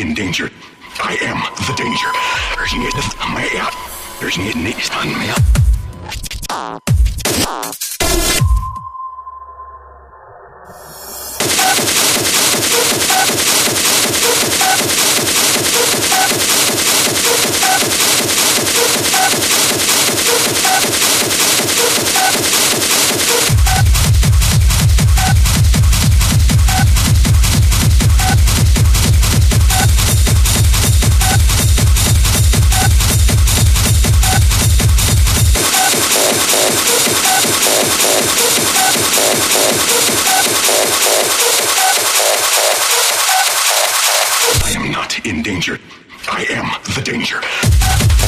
in danger. I am the danger. There's me, my out. There's me, my out. danger. I am the danger.